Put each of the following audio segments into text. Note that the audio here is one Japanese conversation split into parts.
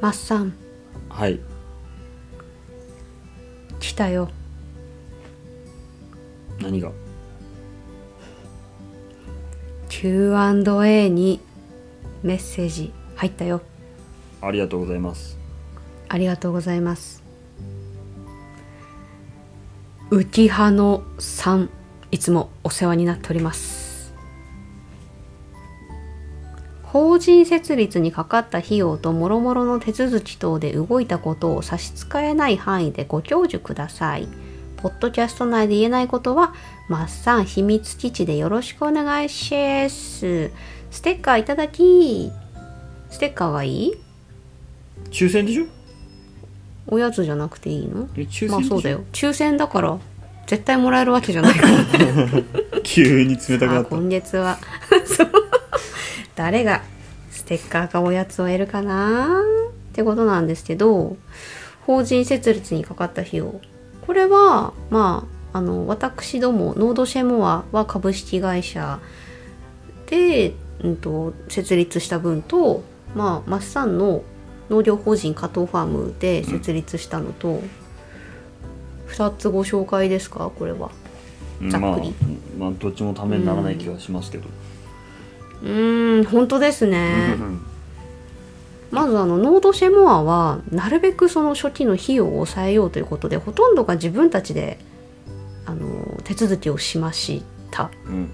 マッサン。はい。来たよ。何が？Q&A にメッセージ入ったよ。ありがとうございます。ありがとうございます。浮葉のさんいつもお世話になっております法人設立にかかった費用と諸々の手続き等で動いたことを差し支えない範囲でご教授ください。ポッドキャスト内で言えないことはマッサン秘密基地でよろしくお願いします。ステッカーいただきステッカーがいい？抽選でしょ？おやつじゃなくていいの？まあそうだよ。抽選だから絶対もらえるわけじゃないから。急に冷たくなあった。今月は。そ う誰がステッカーかおやつを得るかな？ってことなんですけど法人設立にかかった費用。これはまああの私どもノードシェモアは株式会社で、うん、と設立した分とまあマッサンの農業法人加藤ファームで設立したのと、2つご紹介ですか？これは。うんまあざっくり、まあどっちもためにならない気はしますけど、うーん本当ですね。うんまずあのノードシェモアはなるべくその初期の費用を抑えようということでほとんどが自分たちであの手続きをしました。うん。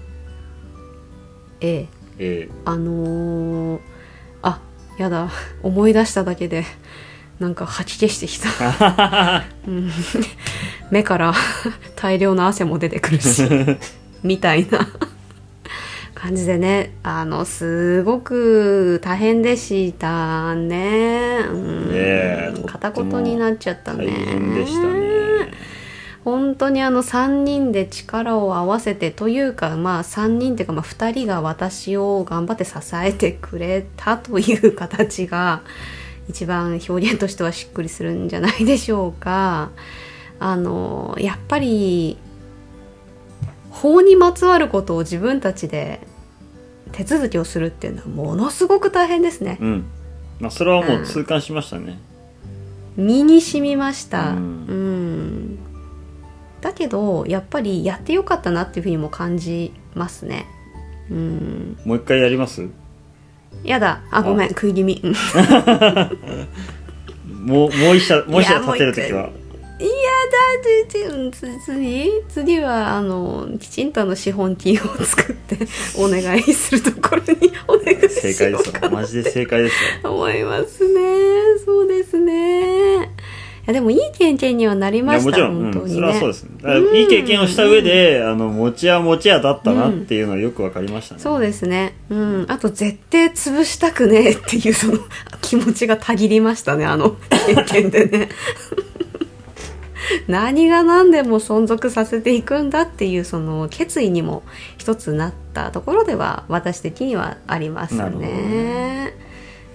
え。ええ。あのーあやだ。思い出しただけでなんか吐き気してきた、うん、目から大量の汗も出てくるし みたいな感じでねあのすごく大変でしたね、うん。ね片言になっちゃったね。でしたね。本当にあの3人で力を合わせてというかまあ3人っていうかまあ2人が私を頑張って支えてくれたという形が一番表現としてはしっくりするんじゃないでしょうか。あのやっぱり法にまつわることを自分たちで手続きをするっていうのはものすごく大変ですね。うん。まあそれはもう痛感しましたね、身に染みました、ううん。んだけどやっぱりやってよかったなっていうふうにも感じますね。うん。もう一回やります？やだ。あごめん。食い気味。もうもう一社もう一社立てるときは次次はあのきちんとあの資本金を作ってお願いするところにお願い正しようか解ですよ。マジで正解ですよ。思いますね。そうですね。いやでもいい経験にはなりいましたやもちろん、うん、本当にね。それはそうです。ねだからいい経験をした上で、あの持ち屋持ち屋だったなっていうのはよくわかりましたね、そうですね。うん。あと、絶対潰したくねえっていう、その、気持ちがたぎりましたね、あの経験でね。何が何でも存続させていくんだっていう、その、決意にも一つなったところでは、私的にはありますね。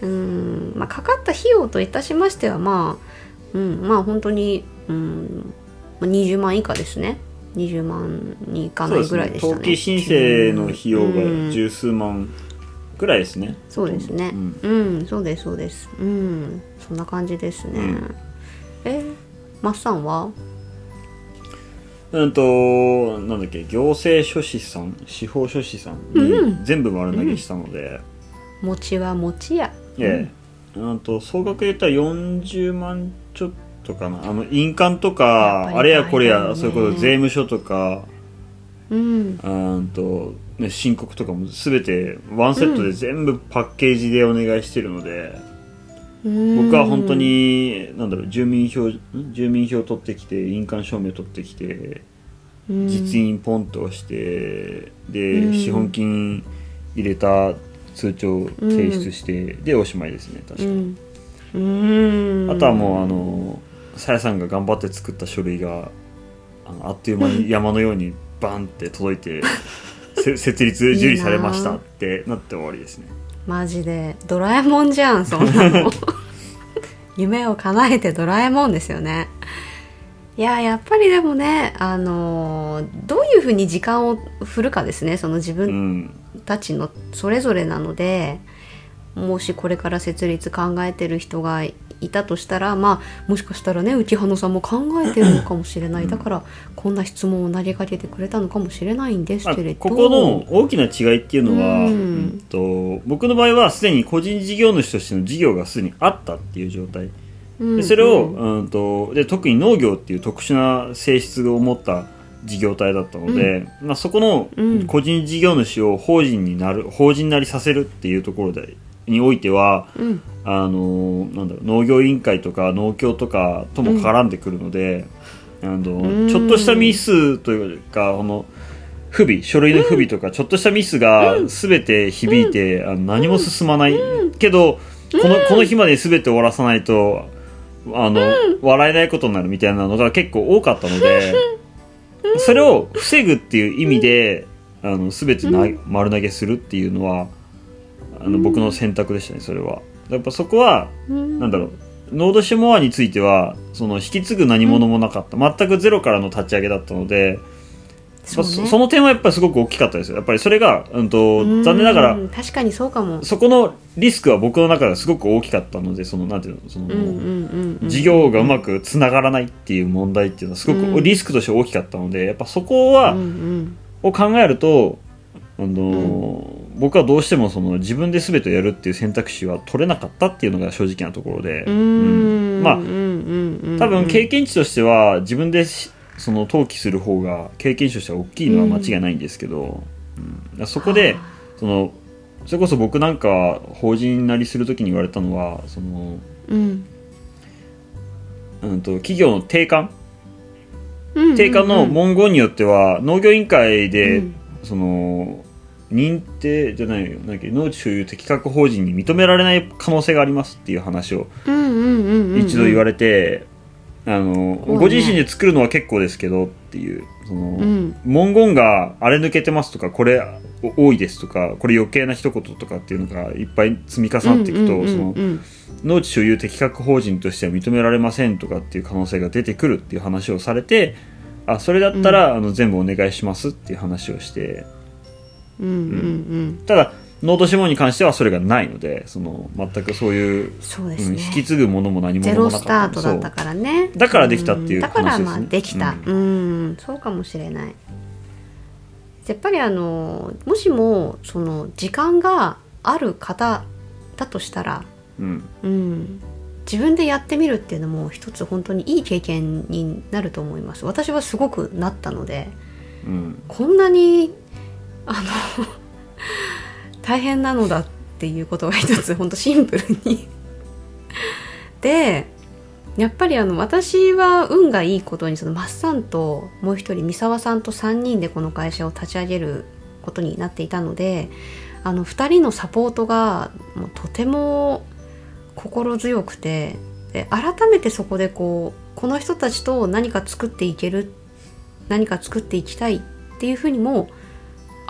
うん。まあ、かかった費用といたしましては、まあ、うん、まあ、本当に、うん、まあ20万以下ですね。20万にいかないぐらいでしたね。登記申請の費用がうん十数万ぐらいですね、そうですね。ううんん、そうですそうです。うん、そんな感じですね。うんえ、マッサンは？うんとなんだっけ行政書士さん司法書士さんに全部丸投げしたので、餅は餅や。ええ。うんと総額で言ったら40万ちょっとかな。あの印鑑とかあれやこれやそういうこと税務署とか。うん、うんと、ね、申告とかも全てワンセットで全部パッケージでお願いしてるので、僕は本当になんだろう住民票ん住民票取ってきて印鑑証明取ってきてうん。実印ポンと押してで、うん。資本金入れた通帳提出して、でおしまいですね確か、あとはもうあのさやさんが頑張って作った書類があのあっという間に 山のようにバンって届いてせ 設立受理されましたってなって終わりですね。マジで。ドラえもんじゃんそんなの。夢を叶えてドラえもんですよね。いややっぱりでもねあのーどういうふうに時間を振るかですねその自う分んたちのそれぞれなのでもしこれから設立考えてる人がいたとしたらまあもしかしたらね浮葉野さんも考えてるのかもしれない、だからこんな質問を投げかけてくれたのかもしれないんですまあけれど。ここの大きな違いっていうのは、うん。うんと僕の場合はすでに個人事業主としての事業がすでにあったっていう状態。うんでそれを、うんうん、とで特に農業っていう特殊な性質を持った事業体だったので、まあ、そこのうん。個人事業主を法人になる法人なりさせるっていうところでにおいてはうん。あのなんだろう農業委員会とか農協とかとも絡んでくるので、あのうん。ちょっとしたミスというかこの不備書類の不備とかちょっとしたミスが全て響いて、あの何も進まない、けどこのこの日まで全て終わらさないとあの、笑えないことになるみたいなのが結構多かったので、それを防ぐっていう意味であの全てな、丸投げするっていうのはあの僕の選択でしたねそれは。やっぱそこはうん。なんだろう。ノードシュモアについてはその引き継ぐ何者もなかった、全くゼロからの立ち上げだったのでそうね。の点はやっぱりすごく大きかったですよ。やっぱりそれが、うん、と残念ながらうん確かにそうかも。そこのリスクは僕の中ではすごく大きかったのでそのなんていうのその、うんうんうんうん。事業がうまくつながらないっていう問題っていうのはすごうん。くリスクとして大きかったのでやっぱそこは、うんうん。を考えると、あの僕はどうしてもその自分で全てをやるっていう選択肢は取れなかったっていうのが正直なところで、ううん。まあんうん多分経験値としては自分でしその登記する方が経験値としては大きいのは間違いないんですけど、うん。そこでそのそれこそ僕なんか法人なりする時に言われたのはその、うん。うん、と企業の定款？うん定款の文言によっては農業委員会で、うん。その認定じゃないよ。なんだっけ農地所有適格法人に認められない可能性がありますっていう話をうんうんうんうん一度言われて、ご自身で作るのは結構ですけどっていうその、うん。文言があれ抜けてますとかこれ多いですとかこれ余計な一言とかっていうのがいっぱい積み重なっていくと、農地所有適格法人としては認められませんとかっていう可能性が出てくるっていう話をされてあそれだったら、あの全部お願いしますっていう話をしてうんうんただノート指紋に関してはそれがないのでその全くそういう、うんそうですね。引き継ぐものも何もゼロスタートだったからね。だからできたっていうだから話ですね。まあできた。ううん。そうかもしれない。やっぱりあのもしもその時間がある方だとしたらうん。うん。自分でやってみるっていうのも一つ本当にいい経験になると思います。私はすごくなったのでうん。こんなにあの大変なのだっていうことが一つ本当シンプルに。でやっぱりあの私は運がいいことにそのマッサンともう一人三沢さんと3人でこの会社を立ち上げることになっていたのであの2人のサポートがもうとても心強くてで改めてそこでこうこの人たちと何か作っていける何か作っていきたいっていうふうにも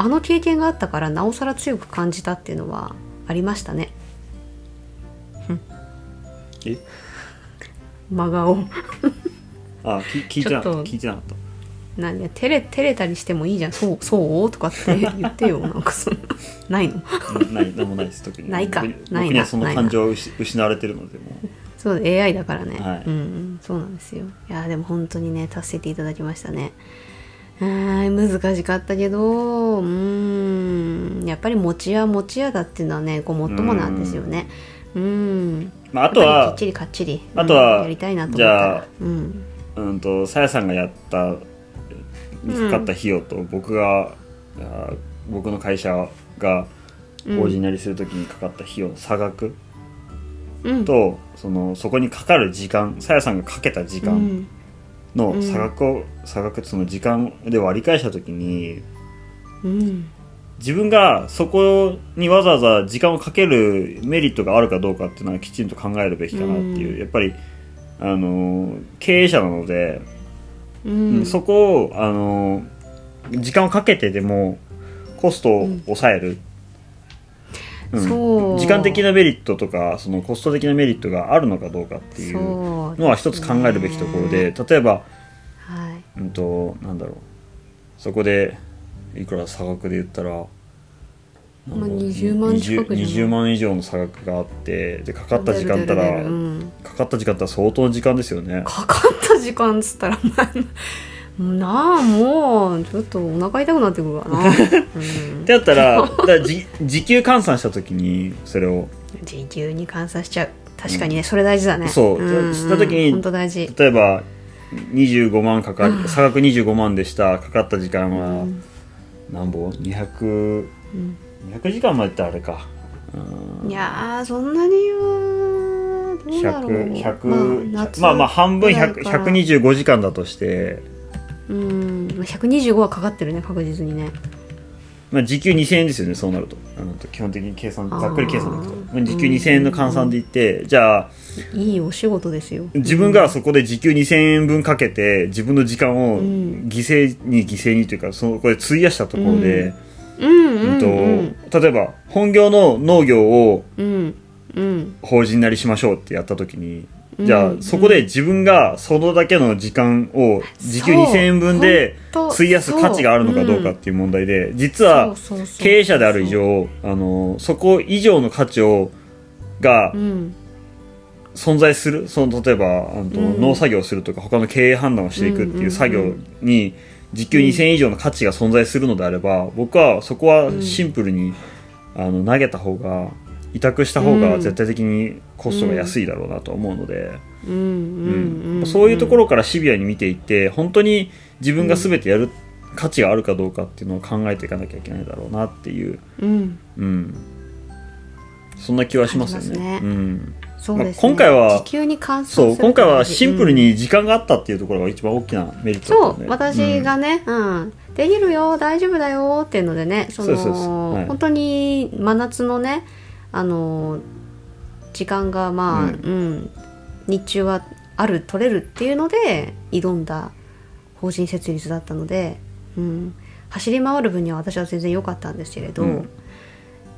あの経験があったからなおさら強く感じたっていうのはありましたね。え？真顔。あき聞いてなかった。聞いてなかった。何や照れ照れたりしてもいいじゃん。そうそうとかって言ってよ。なんかそんなないの？うんない何もないです。特に。ないか。ないな。その感情を失失われてるのでもう。そう AI だからね、はい。うんうん。そうなんですよ。いやでも本当にね助けていただきましたね難しかったけどうーんやっぱり餅屋餅屋だっていうのはねごもっともなんですよね。うん。まあ、あとはきっちりかっちりあとはうんやりたいなと思った。じゃらあうん。うんとさやさんがやったにかかった費用と、僕があ僕の会社が法人なりするときにかかった費用の差額うん。と、そのそこにかかる時間さやさんがかけた時間うんの差額を、差額その時間で割り返したときにうん。自分がそこにわざわざ時間をかけるメリットがあるかどうかっていうのはきちんと考えるべきかなっていう、うん。やっぱりあの経営者なので、うんそこをあの時間をかけてでもコストを抑える、うん。時間的なメリットとかそのコスト的なメリットがあるのかどうかっていうのは一つ考えるべきところで例えば、はい。うん、となんだろう。そこでいくら差額で言ったらまあ20万近くじゃない 20, 万以上の差額があってでかかった時間ったらるうん。かかった時間ったら相当の時間ですよね。かかった時間っつったらまあなあもうちょっとお腹痛くなってくるわな、うん。ってやったらだ時給換算した時にそれを。時給に換算しちゃう。確かにね、それ大事だね。そう。うん。した時に本当大事。例えば25万かかる 差額25万でした。かかった時間は何本 ?200 200時間までってあれか。うん。いやーそんなにはどうだろう。100 100まあ夏まあまあ半分100ぐらいから125時間だとして、うん。125はかかってるね確実にね。まあ、時給2000円ですよねそうなると。あの基本的に計算ざっくり計算でいくと、まあ、時給2000円の換算でいって、じゃあいいお仕事ですよ。自分がそこで時給2000円分かけて自分の時間をん。犠牲に犠牲にというかそこで費やしたところで、うんうんうん。うんと例えば本業の農業をうんうん。法人なりしましょうってやった時にじゃあ、うん。そこで自分がそのだけの時間を時給そう。2000円分で費やす価値があるのかどうかっていう問題で実は経営者である以上あのそこ以上の価値をがうん。存在するその例えばあの、うん。農作業をするとか他の経営判断をしていくっていう作業に時給2000円以上の価値が存在するのであれば僕はそこはシンプルに、あの投げた方が委託した方が絶対的にコストが安いだろうなと思うので、うん。うん。うん。そういうところからシビアに見ていって本当に自分が全てやる価値があるかどうかっていうのを考えていかなきゃいけないだろうなっていう、うん。うん、そんな気はしますよね。うん。そうですね、まあ今回はそう今回はシンプルうんに時間があったっていうところが一番大きなメリットだそうったよね私がね、うん。できるよ大丈夫だよっていうのでねそのそうそうそうはい。本当に真夏のねあの時間がまあ、ううん。ん日中はある取れるっていうので挑んだ法人設立だったので、うん、走り回る分には私は全然良かったんですけれど、うん。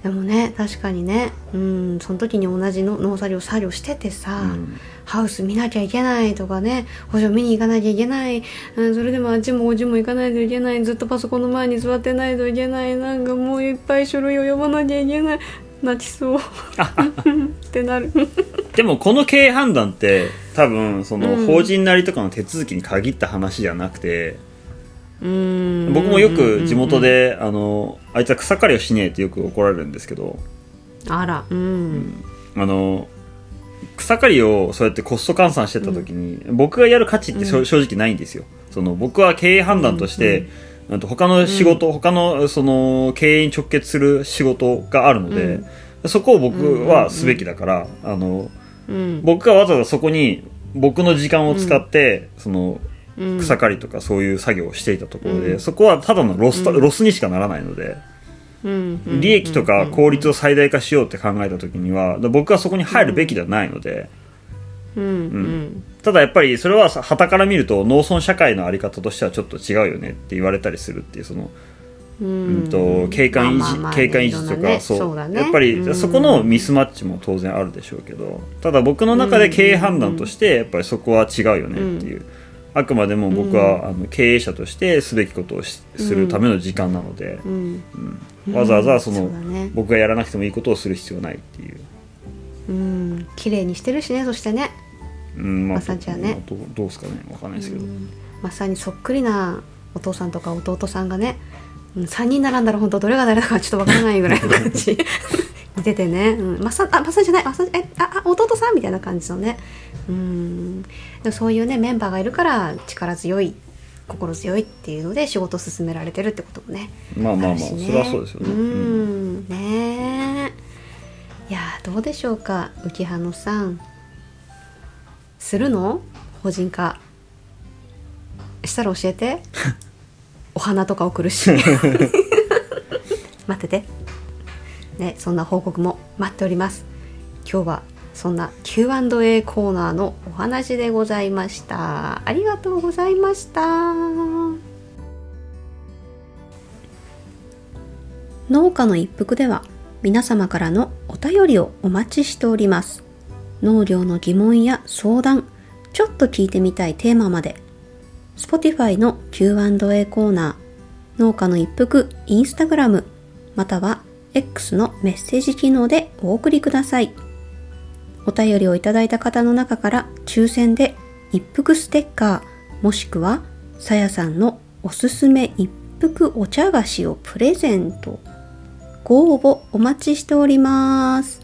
でもね確かにね、うん、その時に同じの農作業作業しててさ、うん。ハウス見なきゃいけないとかね補助見に行かなきゃいけない、うん、それでもあっちもこっちも行かないといけないずっとパソコンの前に座ってないといけないなんかもういっぱい書類を読まなきゃいけない泣きそう。ってなる。でもこの経営判断って多分そのうん。法人なりとかの手続きに限った話じゃなくて、うん。僕もよく地元で、あのあいつは草刈りをしねえってよく怒られるんですけど。あらうん。あの草刈りをそうやってコスト換算してた時に、僕がやる価値って正直ないんですよ。その僕は経営判断として、あと他の仕事、他のその経営に直結する仕事があるので、そこを僕はすべきだから、あのうん。僕がわざわざそこに僕の時間を使って、そのうん。草刈りとかそういう作業をしていたところで、うん。そこはただのロス,、うん。ロスにしかならないので、うん。利益とか効率を最大化しようって考えた時には僕はそこに入るべきではないので、うん。うんただやっぱりそれははたから見ると農村社会のあり方としてはちょっと違うよねって言われたりするっていうその、ううんん、と景観維持、まあまあまあ景観維持とか、ねそう。ね。やっぱりうん。そこのミスマッチも当然あるでしょうけどただ僕の中で経営判断としてやっぱりそこは違うよねっていう、あくまでも僕は、あの経営者としてすべきことをしするための時間なので、うん。うん。わざわざその、僕がやらなくてもいいことをする必要ないっていう。うん。綺麗にしてるしねそしてねうんまあ、まさちゃんね。どうどうですかね。わかんないですけど、まさにそっくりなお父さんとか弟さんがね、うん、3人並んだら本当どれが誰だかちょっとわからないぐらいの感じ。似ててね、うん、まさあまさじゃないまさえああ弟さんみたいな感じのね。うん。でもそういうねメンバーがいるから力強い心強いっていうので仕事を進められてるってこともね。まあまあまあ、ね。それはそうですよね、ううん。んね。えいやーどうでしょうか。浮葉野さんするの？法人化。したら教えて。お花とか送るし。待ってて。ねそんな報告も待っております。今日はそんな Q&A コーナーのお話でございました。ありがとうございました。農家の一服では皆様からのお便りをお待ちしております農業の疑問や相談ちょっと聞いてみたいテーマまで Spotify の Q&A コーナー農家の一服インスタグラムまたは X のメッセージ機能でお送りください。お便りをいただいた方の中から抽選で一服ステッカーもしくはさやさんのおすすめ一服お茶菓子をプレゼント。ご応募お待ちしております。